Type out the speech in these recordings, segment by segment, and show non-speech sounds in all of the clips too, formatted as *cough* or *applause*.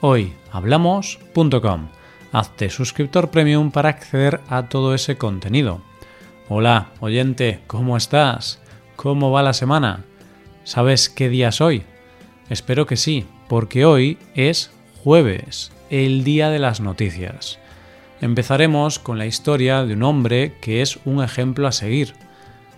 hoyhablamos.com. Hazte suscriptor premium para acceder a todo ese contenido. Hola, oyente, ¿cómo estás? ¿Cómo va la semana? ¿Sabes qué día es hoy? Espero que sí, porque hoy es jueves, el día de las noticias. Empezaremos con la historia de un hombre que es un ejemplo a seguir.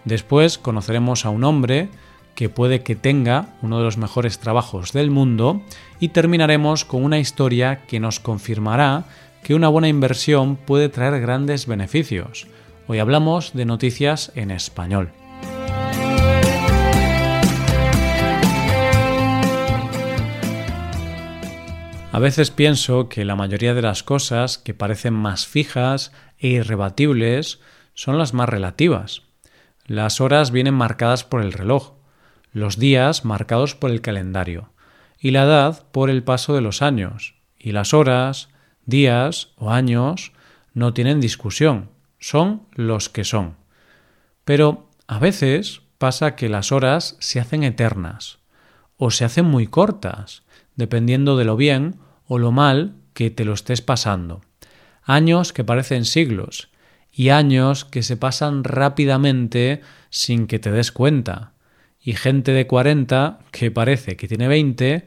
Después conoceremos a un hombre que puede que tenga uno de los mejores trabajos del mundo y terminaremos con una historia que nos confirmará que una buena inversión puede traer grandes beneficios. Hoy hablamos de noticias en español. A veces pienso que la mayoría de las cosas que parecen más fijas e irrebatibles son las más relativas. Las horas vienen marcadas por el reloj, los días marcados por el calendario, y la edad por el paso de los años, y las horas, días o años no tienen discusión, son los que son. Pero a veces pasa que las horas se hacen eternas, o se hacen muy cortas, dependiendo de lo bien o lo mal que te lo estés pasando. Años que parecen siglos, y años que se pasan rápidamente sin que te des cuenta y gente de 40 que parece que tiene 20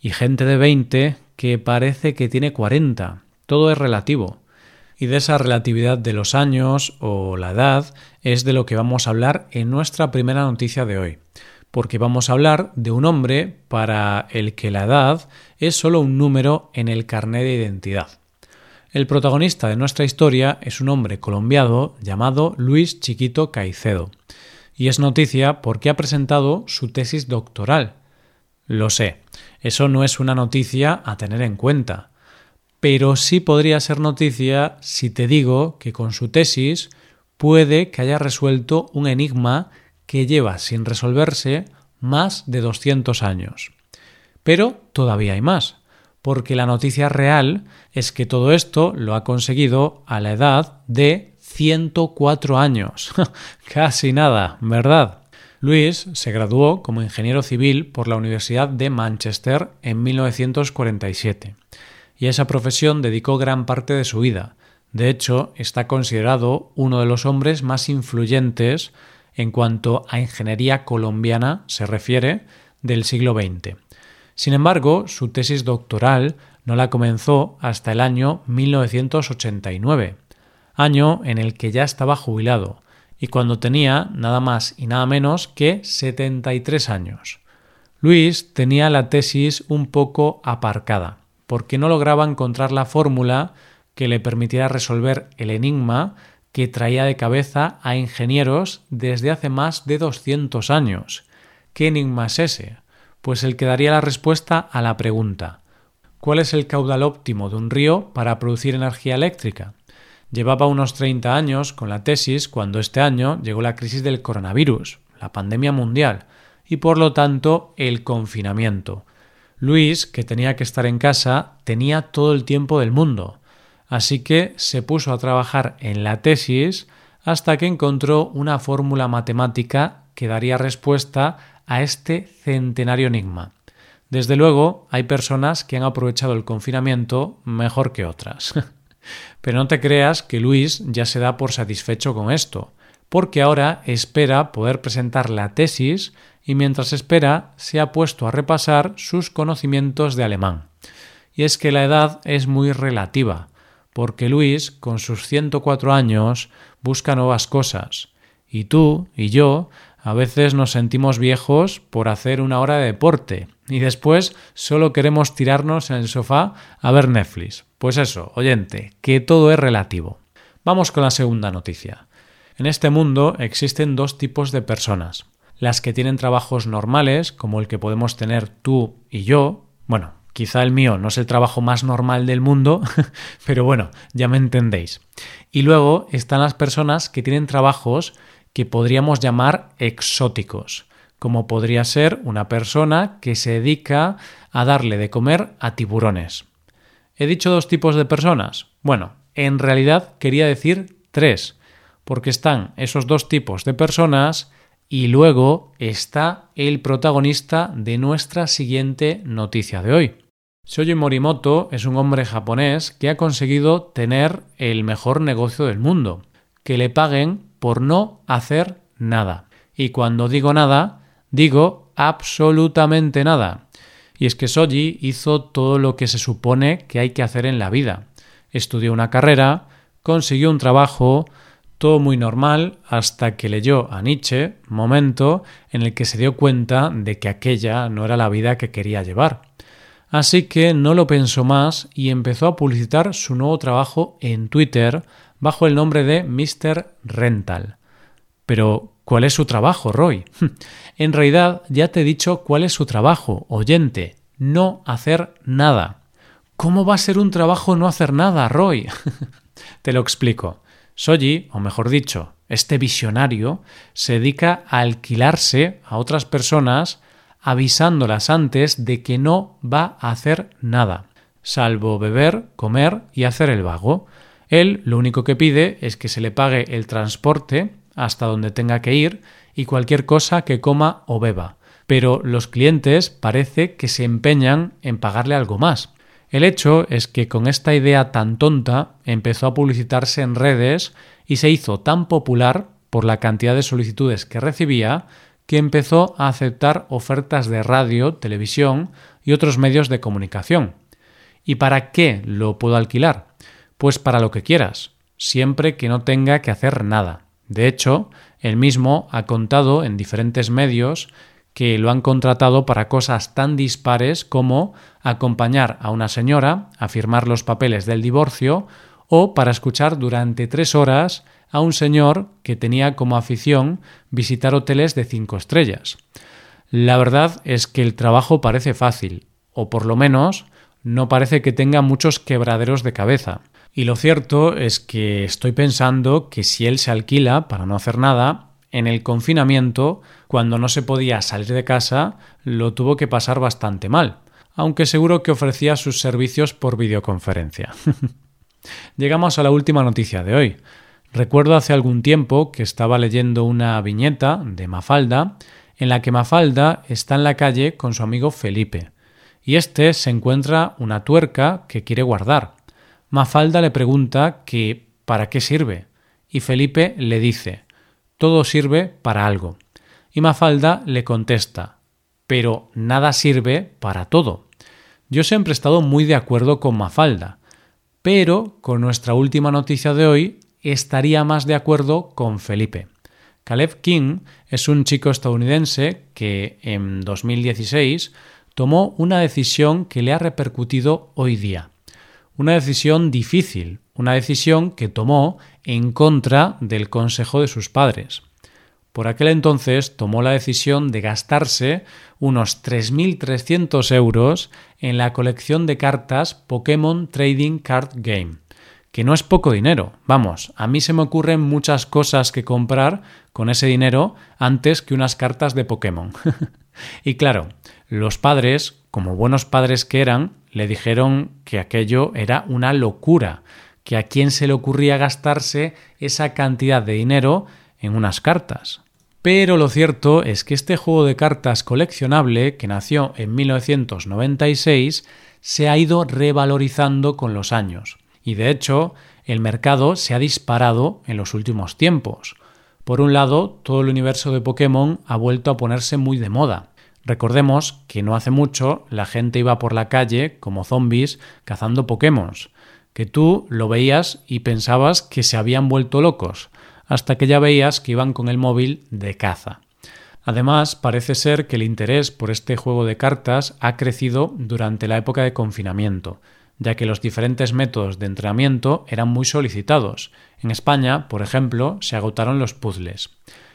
y gente de 20 que parece que tiene 40. Todo es relativo. Y de esa relatividad de los años o la edad es de lo que vamos a hablar en nuestra primera noticia de hoy. Porque vamos a hablar de un hombre para el que la edad es solo un número en el carnet de identidad. El protagonista de nuestra historia es un hombre colombiano llamado Luis Chiquito Caicedo y es noticia porque ha presentado su tesis doctoral. Lo sé, eso no es una noticia a tener en cuenta, pero sí podría ser noticia si te digo que con su tesis puede que haya resuelto un enigma que lleva sin resolverse más de 200 años. Pero todavía hay más, porque la noticia real es que todo esto lo ha conseguido a la edad de 104 años. *laughs* Casi nada, ¿verdad? Luis se graduó como ingeniero civil por la Universidad de Manchester en 1947 y a esa profesión dedicó gran parte de su vida. De hecho, está considerado uno de los hombres más influyentes en cuanto a ingeniería colombiana se refiere del siglo XX. Sin embargo, su tesis doctoral no la comenzó hasta el año 1989 año en el que ya estaba jubilado, y cuando tenía nada más y nada menos que 73 años. Luis tenía la tesis un poco aparcada, porque no lograba encontrar la fórmula que le permitiera resolver el enigma que traía de cabeza a ingenieros desde hace más de 200 años. ¿Qué enigma es ese? Pues el que daría la respuesta a la pregunta ¿Cuál es el caudal óptimo de un río para producir energía eléctrica? Llevaba unos 30 años con la tesis cuando este año llegó la crisis del coronavirus, la pandemia mundial, y por lo tanto el confinamiento. Luis, que tenía que estar en casa, tenía todo el tiempo del mundo, así que se puso a trabajar en la tesis hasta que encontró una fórmula matemática que daría respuesta a este centenario enigma. Desde luego, hay personas que han aprovechado el confinamiento mejor que otras. *laughs* Pero no te creas que Luis ya se da por satisfecho con esto, porque ahora espera poder presentar la tesis y mientras espera se ha puesto a repasar sus conocimientos de alemán. Y es que la edad es muy relativa, porque Luis, con sus 104 años, busca nuevas cosas, y tú y yo a veces nos sentimos viejos por hacer una hora de deporte y después solo queremos tirarnos en el sofá a ver Netflix. Pues eso, oyente, que todo es relativo. Vamos con la segunda noticia. En este mundo existen dos tipos de personas. Las que tienen trabajos normales, como el que podemos tener tú y yo, bueno, Quizá el mío no es el trabajo más normal del mundo, *laughs* pero bueno, ya me entendéis. Y luego están las personas que tienen trabajos que podríamos llamar exóticos, como podría ser una persona que se dedica a darle de comer a tiburones. ¿He dicho dos tipos de personas? Bueno, en realidad quería decir tres, porque están esos dos tipos de personas y luego está el protagonista de nuestra siguiente noticia de hoy. Shoji Morimoto es un hombre japonés que ha conseguido tener el mejor negocio del mundo, que le paguen por no hacer nada. Y cuando digo nada, digo absolutamente nada. Y es que Shoji hizo todo lo que se supone que hay que hacer en la vida. Estudió una carrera, consiguió un trabajo, todo muy normal hasta que leyó a Nietzsche, momento en el que se dio cuenta de que aquella no era la vida que quería llevar. Así que no lo pensó más y empezó a publicitar su nuevo trabajo en Twitter bajo el nombre de Mr. Rental. Pero, ¿cuál es su trabajo, Roy? *laughs* en realidad, ya te he dicho cuál es su trabajo, oyente, no hacer nada. ¿Cómo va a ser un trabajo no hacer nada, Roy? *laughs* te lo explico. Soji, o mejor dicho, este visionario, se dedica a alquilarse a otras personas avisándolas antes de que no va a hacer nada, salvo beber, comer y hacer el vago. Él lo único que pide es que se le pague el transporte hasta donde tenga que ir y cualquier cosa que coma o beba. Pero los clientes parece que se empeñan en pagarle algo más. El hecho es que con esta idea tan tonta empezó a publicitarse en redes y se hizo tan popular por la cantidad de solicitudes que recibía que empezó a aceptar ofertas de radio, televisión y otros medios de comunicación. ¿Y para qué lo puedo alquilar? Pues para lo que quieras, siempre que no tenga que hacer nada. De hecho, él mismo ha contado en diferentes medios que lo han contratado para cosas tan dispares como acompañar a una señora a firmar los papeles del divorcio o para escuchar durante tres horas a un señor que tenía como afición visitar hoteles de cinco estrellas. La verdad es que el trabajo parece fácil, o por lo menos no parece que tenga muchos quebraderos de cabeza. Y lo cierto es que estoy pensando que si él se alquila para no hacer nada, en el confinamiento, cuando no se podía salir de casa, lo tuvo que pasar bastante mal, aunque seguro que ofrecía sus servicios por videoconferencia. *laughs* Llegamos a la última noticia de hoy. Recuerdo hace algún tiempo que estaba leyendo una viñeta de Mafalda en la que Mafalda está en la calle con su amigo Felipe, y éste se encuentra una tuerca que quiere guardar. Mafalda le pregunta que ¿para qué sirve? y Felipe le dice todo sirve para algo. Y Mafalda le contesta, pero nada sirve para todo. Yo siempre he estado muy de acuerdo con Mafalda, pero con nuestra última noticia de hoy estaría más de acuerdo con Felipe. Caleb King es un chico estadounidense que en 2016 tomó una decisión que le ha repercutido hoy día. Una decisión difícil, una decisión que tomó en contra del consejo de sus padres. Por aquel entonces tomó la decisión de gastarse unos 3.300 euros en la colección de cartas Pokémon Trading Card Game, que no es poco dinero. Vamos, a mí se me ocurren muchas cosas que comprar con ese dinero antes que unas cartas de Pokémon. *laughs* y claro, los padres, como buenos padres que eran, le dijeron que aquello era una locura, que a quién se le ocurría gastarse esa cantidad de dinero en unas cartas. Pero lo cierto es que este juego de cartas coleccionable, que nació en 1996, se ha ido revalorizando con los años. Y de hecho, el mercado se ha disparado en los últimos tiempos. Por un lado, todo el universo de Pokémon ha vuelto a ponerse muy de moda. Recordemos que no hace mucho la gente iba por la calle como zombies cazando Pokémon que tú lo veías y pensabas que se habían vuelto locos, hasta que ya veías que iban con el móvil de caza. Además, parece ser que el interés por este juego de cartas ha crecido durante la época de confinamiento, ya que los diferentes métodos de entrenamiento eran muy solicitados. En España, por ejemplo, se agotaron los puzzles.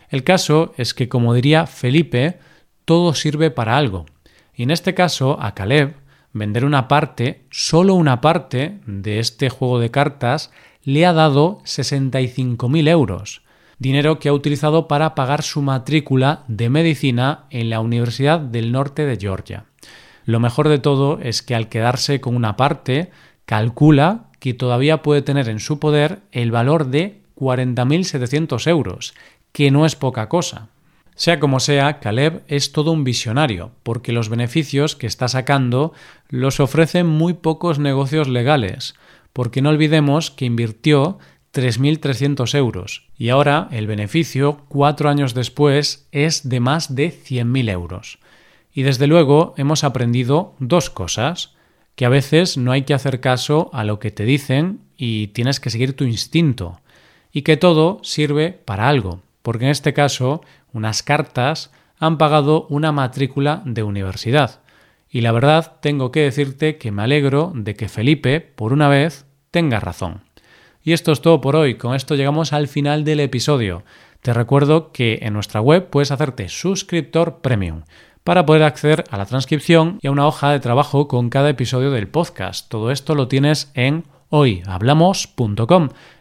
El caso es que, como diría Felipe, todo sirve para algo. Y en este caso, a Caleb vender una parte, solo una parte de este juego de cartas, le ha dado 65.000 euros, dinero que ha utilizado para pagar su matrícula de medicina en la Universidad del Norte de Georgia. Lo mejor de todo es que al quedarse con una parte, calcula que todavía puede tener en su poder el valor de 40.700 euros, que no es poca cosa. Sea como sea, Caleb es todo un visionario, porque los beneficios que está sacando los ofrecen muy pocos negocios legales, porque no olvidemos que invirtió 3.300 euros y ahora el beneficio, cuatro años después, es de más de 100.000 euros. Y desde luego hemos aprendido dos cosas, que a veces no hay que hacer caso a lo que te dicen y tienes que seguir tu instinto, y que todo sirve para algo, porque en este caso unas cartas han pagado una matrícula de universidad. Y la verdad tengo que decirte que me alegro de que Felipe, por una vez, tenga razón. Y esto es todo por hoy, con esto llegamos al final del episodio. Te recuerdo que en nuestra web puedes hacerte suscriptor premium para poder acceder a la transcripción y a una hoja de trabajo con cada episodio del podcast. Todo esto lo tienes en hoyhablamos.com.